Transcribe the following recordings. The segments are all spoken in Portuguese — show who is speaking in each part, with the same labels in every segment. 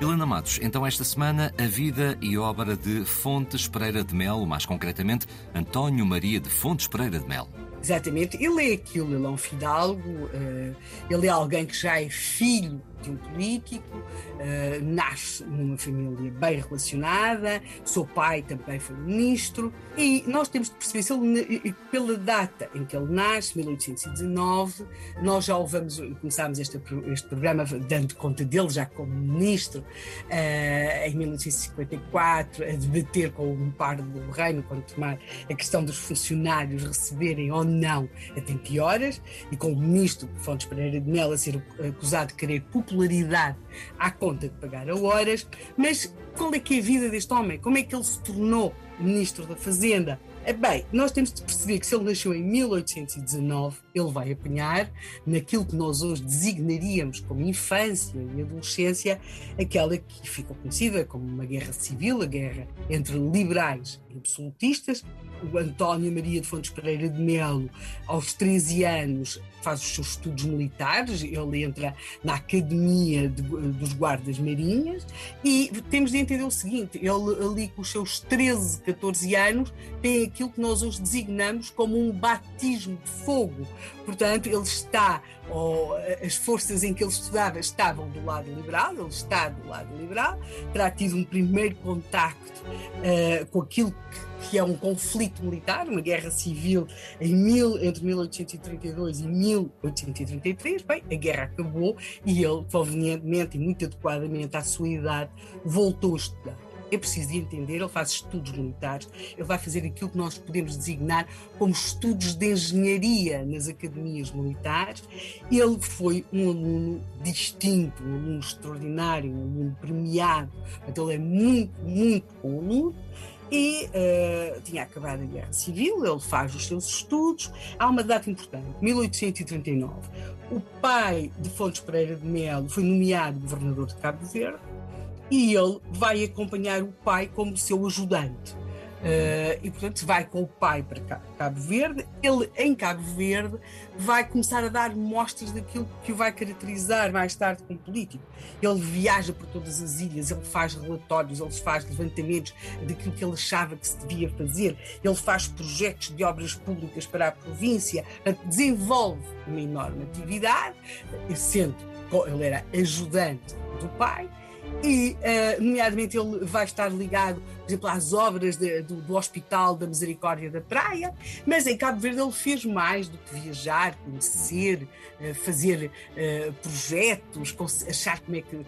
Speaker 1: Helena Matos, então esta semana a vida e obra de Fontes Pereira de Melo, mais concretamente António Maria de Fontes Pereira de Melo.
Speaker 2: Exatamente, ele é aquilo, ele é um fidalgo, eh, ele é alguém que já é filho de um político, uh, nasce numa família bem relacionada, seu pai também foi ministro, e nós temos de perceber se ele, pela data em que ele nasce, 1819, nós já o vamos, começámos este, este programa dando conta dele já como ministro, uh, em 1854, a debater com o par do reino, quando tomar a questão dos funcionários receberem ou não a tempo e horas, e com o ministro Fontes Pereira de Melo a ser acusado de querer popularidade à conta de pagar a horas, mas qual é que é a vida deste homem? Como é que ele se tornou ministro da Fazenda? É bem, nós temos de perceber que se ele nasceu em 1819, ele vai apanhar naquilo que nós hoje designaríamos como infância e adolescência, aquela que ficou conhecida como uma guerra civil, a guerra entre liberais e absolutistas, o António Maria de Fontes Pereira de Melo, aos 13 anos, faz os seus estudos militares, ele entra na Academia de, dos Guardas Marinhas e temos de entender o seguinte: ele ali com os seus 13, 14 anos tem aquilo que nós hoje designamos como um batismo de fogo. Portanto, ele está, ou as forças em que ele estudava estavam do lado liberal, ele está do lado liberal, terá tido um primeiro contacto uh, com aquilo que que é um conflito militar, uma guerra civil em mil, entre 1832 e 1833. Bem, a guerra acabou e ele, convenientemente e muito adequadamente à sua idade, voltou a estudar. É preciso de entender, ele faz estudos militares, ele vai fazer aquilo que nós podemos designar como estudos de engenharia nas academias militares. Ele foi um aluno distinto, um aluno extraordinário, um aluno premiado. Então ele é muito, muito bom aluno e uh, tinha acabado a Guerra Civil, ele faz os seus estudos. Há uma data importante, 1839. O pai de Fontes Pereira de Melo foi nomeado governador de Cabo Verde e ele vai acompanhar o pai como seu ajudante. Uh, e portanto vai com o pai para Cabo Verde. Ele, em Cabo Verde, vai começar a dar mostras daquilo que o vai caracterizar mais tarde como político. Ele viaja por todas as ilhas, ele faz relatórios, ele faz levantamentos daquilo que ele achava que se devia fazer, ele faz projetos de obras públicas para a província, desenvolve uma enorme atividade, sendo ele era ajudante do pai e, uh, nomeadamente, ele vai estar ligado, por exemplo, às obras de, do, do, Hospital da Misericórdia da Praia, mas em Cabo Verde ele fez mais do que viajar, conhecer, uh, fazer uh, projetos, achar como é que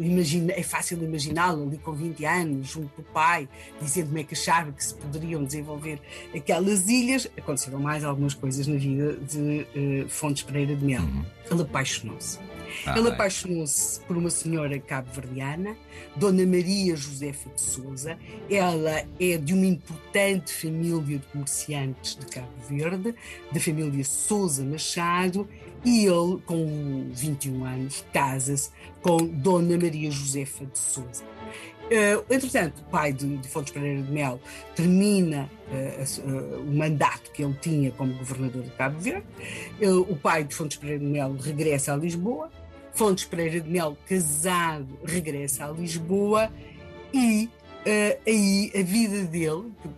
Speaker 2: imagina, é fácil imaginá-lo ali com 20 anos, junto do pai, dizendo como é que achava que se poderiam desenvolver aquelas ilhas. Aconteceram mais algumas coisas na vida de Fontes Pereira de Melo. Uhum. Ele apaixonou-se ah, Ele apaixonou-se por uma senhora cabo-verdiana, Dona Maria Josefa de Souza. Ela é de uma importante família de comerciantes de Cabo Verde, da família Souza Machado, e ele, com 21 anos, casa-se com Dona Maria Josefa de Souza. Uh, entretanto, o pai de, de Fontes Pereira de Melo termina uh, uh, o mandato que ele tinha como governador de Cabo Verde. o pai de Fontes Pereira de Melo regressa a Lisboa Fontes Pereira de Melo, casado, regressa a Lisboa e uh, aí a vida dele, que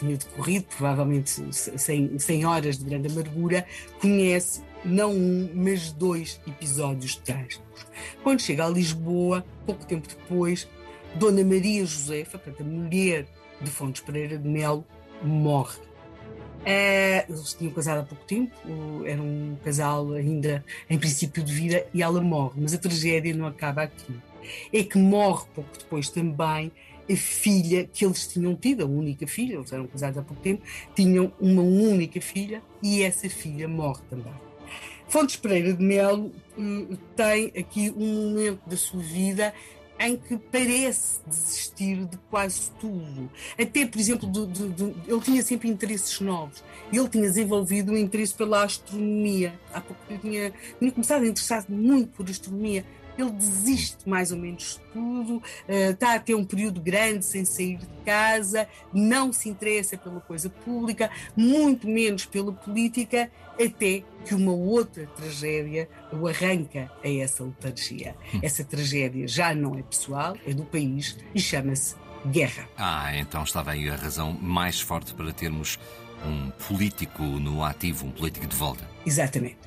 Speaker 2: tinha decorrido provavelmente 100, 100 horas de grande amargura, conhece não um, mas dois episódios trágicos. Quando chega a Lisboa, pouco tempo depois, Dona Maria Josefa, portanto, a mulher de Fontes Pereira de Melo, morre Uh, eles tinham casado há pouco tempo, era um casal ainda em princípio de vida e ela morre, mas a tragédia não acaba aqui. É que morre pouco depois também filha que eles tinham tido, a única filha, eles eram casados há pouco tempo, tinham uma única filha e essa filha morre também. Fontes Pereira de Melo uh, tem aqui um momento da sua vida em que parece desistir de quase tudo. Até, por exemplo, do, do, do, ele tinha sempre interesses novos. Ele tinha desenvolvido um interesse pela astronomia. Há pouco tinha, tinha começado a interessar-me muito por astronomia. Ele desiste mais ou menos de tudo, está a ter um período grande sem sair de casa, não se interessa pela coisa pública, muito menos pela política, até que uma outra tragédia o arranca a essa letargia. Hum. Essa tragédia já não é pessoal, é do país e chama-se guerra.
Speaker 1: Ah, então estava aí a razão mais forte para termos um político no ativo, um político de volta.
Speaker 2: Exatamente.